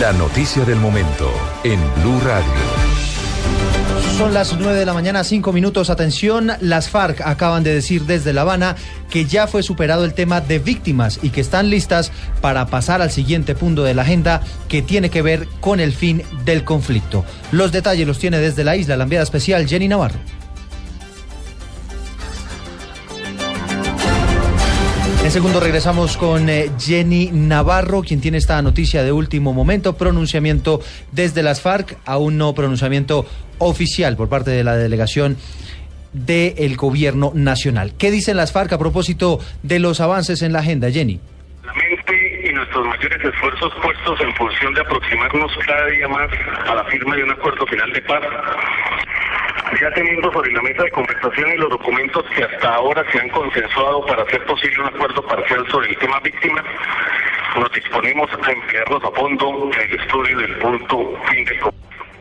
La noticia del momento en Blue Radio. Son las 9 de la mañana, 5 minutos. Atención, las FARC acaban de decir desde La Habana que ya fue superado el tema de víctimas y que están listas para pasar al siguiente punto de la agenda que tiene que ver con el fin del conflicto. Los detalles los tiene desde la isla la enviada especial Jenny Navarro. En segundo regresamos con eh, Jenny Navarro, quien tiene esta noticia de último momento, pronunciamiento desde las FARC, aún no pronunciamiento oficial por parte de la delegación del gobierno nacional. ¿Qué dicen las FARC a propósito de los avances en la agenda, Jenny? Y nuestros mayores esfuerzos puestos en función de aproximarnos cada día más a la firma de un acuerdo final de paz ya teniendo sobre la mesa de conversación y los documentos que hasta ahora se han consensuado para hacer posible un acuerdo parcial sobre el tema víctimas, nos disponemos a emplearnos a fondo en el estudio del punto fin del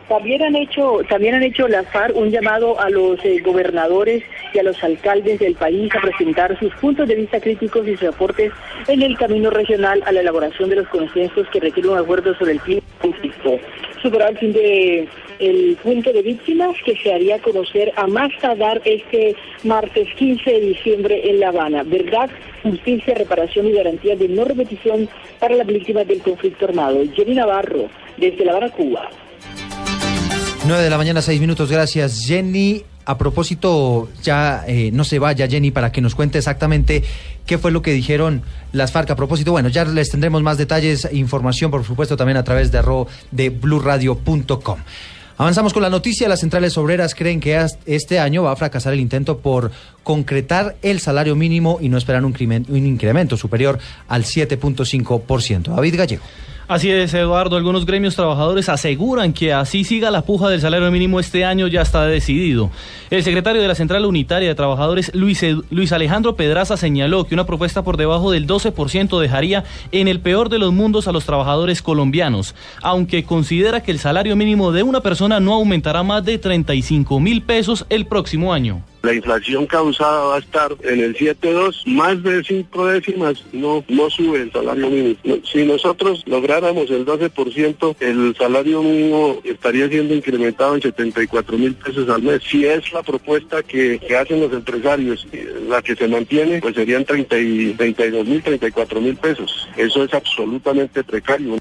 también han hecho, también han hecho la FARC un llamado a los eh, gobernadores y a los alcaldes del país a presentar sus puntos de vista críticos y sus aportes en el camino regional a la elaboración de los consensos que requieren un acuerdo sobre el conflicto. Superar el fin de el punto de víctimas que se haría conocer a más tardar este martes 15 de diciembre en La Habana. Verdad, justicia, reparación y garantía de no repetición para las víctimas del conflicto armado. Jenny Navarro, desde La Habana, Cuba. 9 de la mañana, 6 minutos. Gracias, Jenny. A propósito, ya eh, no se vaya, Jenny, para que nos cuente exactamente qué fue lo que dijeron las FARC. A propósito, bueno, ya les tendremos más detalles, e información, por supuesto, también a través de, arro, de blurradio.com. Avanzamos con la noticia. Las centrales obreras creen que este año va a fracasar el intento por concretar el salario mínimo y no esperan un, un incremento superior al 7.5%. David Gallego. Así es, Eduardo. Algunos gremios trabajadores aseguran que así siga la puja del salario mínimo este año ya está decidido. El secretario de la Central Unitaria de Trabajadores, Luis, Luis Alejandro Pedraza, señaló que una propuesta por debajo del 12% dejaría en el peor de los mundos a los trabajadores colombianos, aunque considera que el salario mínimo de una persona no aumentará más de 35 mil pesos el próximo año. La inflación causada va a estar en el 7.2, más de cinco décimas no, no sube el salario mínimo. Si nosotros lográramos el 12%, el salario mínimo estaría siendo incrementado en 74 mil pesos al mes. Si es la propuesta que, hacen los empresarios, la que se mantiene, pues serían 30 y, 32 mil, 34 mil pesos. Eso es absolutamente precario.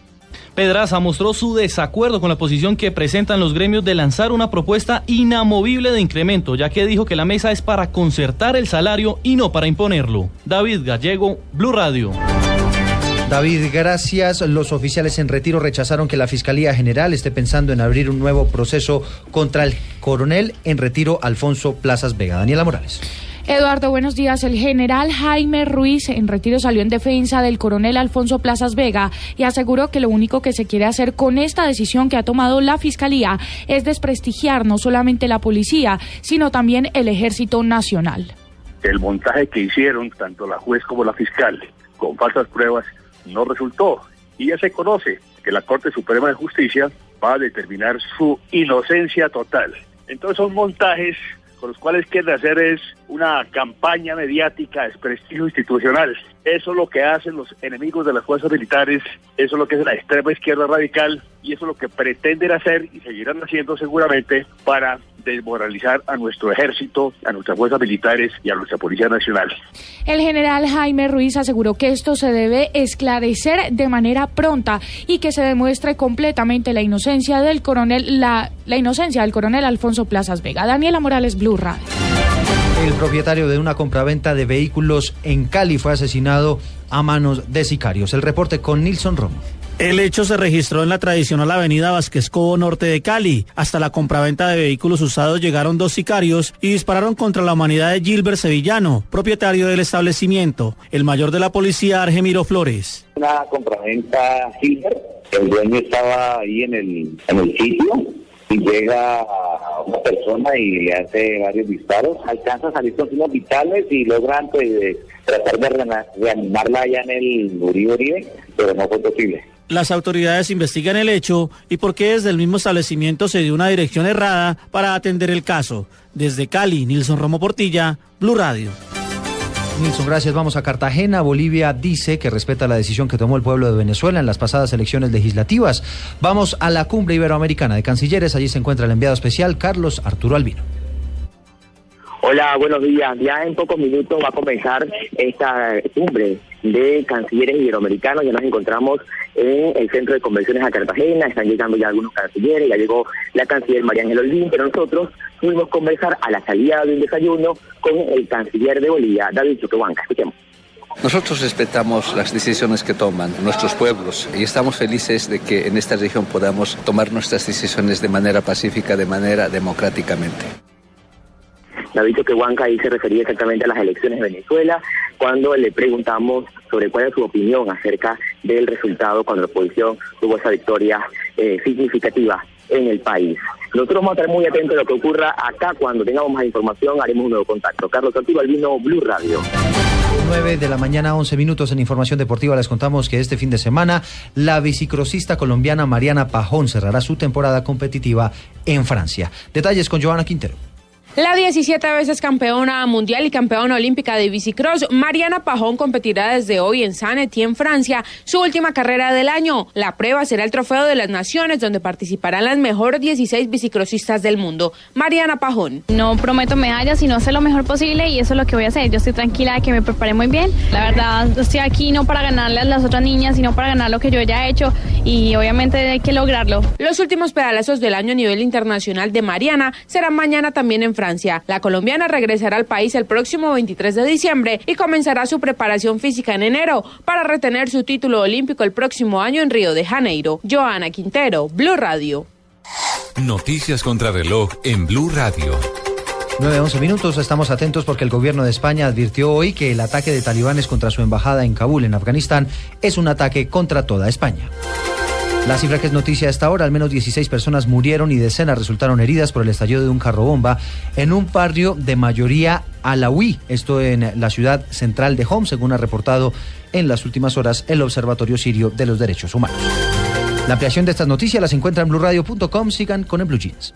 Pedraza mostró su desacuerdo con la posición que presentan los gremios de lanzar una propuesta inamovible de incremento, ya que dijo que la mesa es para concertar el salario y no para imponerlo. David Gallego, Blue Radio. David, gracias. Los oficiales en retiro rechazaron que la Fiscalía General esté pensando en abrir un nuevo proceso contra el coronel en retiro Alfonso Plazas Vega. Daniela Morales. Eduardo, buenos días. El general Jaime Ruiz en retiro salió en defensa del coronel Alfonso Plazas Vega y aseguró que lo único que se quiere hacer con esta decisión que ha tomado la Fiscalía es desprestigiar no solamente la policía, sino también el Ejército Nacional. El montaje que hicieron tanto la juez como la fiscal con falsas pruebas no resultó y ya se conoce que la Corte Suprema de Justicia va a determinar su inocencia total. Entonces son montajes con los cuales quieren hacer es una campaña mediática, desprestigio institucional. Eso es lo que hacen los enemigos de las fuerzas militares, eso es lo que es la extrema izquierda radical y eso es lo que pretenden hacer y seguirán haciendo seguramente para desmoralizar a nuestro ejército, a nuestras fuerzas militares y a nuestra Policía Nacional. El general Jaime Ruiz aseguró que esto se debe esclarecer de manera pronta y que se demuestre completamente la inocencia del coronel, la, la inocencia del coronel Alfonso Plazas Vega. Daniela Morales, Blue Radio. El propietario de una compraventa de vehículos en Cali fue asesinado a manos de sicarios. El reporte con Nilson Romo. El hecho se registró en la tradicional avenida Vázquez Cobo Norte de Cali. Hasta la compraventa de vehículos usados llegaron dos sicarios y dispararon contra la humanidad de Gilbert Sevillano, propietario del establecimiento. El mayor de la policía, Argemiro Flores. Una compraventa Gilbert El dueño estaba ahí en el, en el sitio y llega una persona y le hace varios disparos, alcanza a salir con signos vitales y logran pues, tratar de reanimarla allá en el Uribe Uribe, pero no fue posible. Las autoridades investigan el hecho y por qué desde el mismo establecimiento se dio una dirección errada para atender el caso. Desde Cali, Nilson Romo Portilla, Blue Radio. Nilson, gracias. Vamos a Cartagena. Bolivia dice que respeta la decisión que tomó el pueblo de Venezuela en las pasadas elecciones legislativas. Vamos a la cumbre iberoamericana de cancilleres. Allí se encuentra el enviado especial Carlos Arturo Albino. Hola, buenos días. Ya en pocos minutos va a comenzar esta cumbre de cancilleres iberoamericanos. Ya nos encontramos en el centro de convenciones a Cartagena. Están llegando ya algunos cancilleres. Ya llegó la canciller María Ángel pero nosotros pudimos conversar a la salida de un desayuno con el canciller de Bolivia, David Choquehuanca. Escuchemos. Nosotros respetamos las decisiones que toman nuestros pueblos y estamos felices de que en esta región podamos tomar nuestras decisiones de manera pacífica, de manera democráticamente. David Choquehuanca ahí se refería exactamente a las elecciones de Venezuela, cuando le preguntamos sobre cuál es su opinión acerca del resultado cuando la oposición tuvo esa victoria eh, significativa en el país. Nosotros vamos a estar muy atentos a lo que ocurra acá. Cuando tengamos más información, haremos un nuevo contacto. Carlos Santiago Albino, Blue Radio. 9 de la mañana, 11 minutos en Información Deportiva. Les contamos que este fin de semana la bicicrosista colombiana Mariana Pajón cerrará su temporada competitiva en Francia. Detalles con Joana Quintero. La 17 veces campeona mundial y campeona olímpica de bicicross, Mariana Pajón competirá desde hoy en Saint-Étienne, Francia, su última carrera del año. La prueba será el Trofeo de las Naciones, donde participarán las mejores 16 bicicrossistas del mundo. Mariana Pajón. No prometo medallas, sino hacer lo mejor posible y eso es lo que voy a hacer. Yo estoy tranquila de que me preparé muy bien. La verdad, estoy aquí no para ganarle a las otras niñas, sino para ganar lo que yo ya he hecho y obviamente hay que lograrlo. Los últimos pedalazos del año a nivel internacional de Mariana serán mañana también en Francia. La colombiana regresará al país el próximo 23 de diciembre y comenzará su preparación física en enero para retener su título olímpico el próximo año en Río de Janeiro. Joana Quintero, Blue Radio. Noticias contra reloj en Blue Radio. 9-11 minutos, estamos atentos porque el gobierno de España advirtió hoy que el ataque de talibanes contra su embajada en Kabul, en Afganistán, es un ataque contra toda España. La cifra que es noticia a esta hora, al menos 16 personas murieron y decenas resultaron heridas por el estallido de un carro bomba en un barrio de mayoría alawí, esto en la ciudad central de Homs, según ha reportado en las últimas horas el Observatorio Sirio de los Derechos Humanos. La ampliación de estas noticias las encuentra en blueradio.com. Sigan con el Blue Jeans.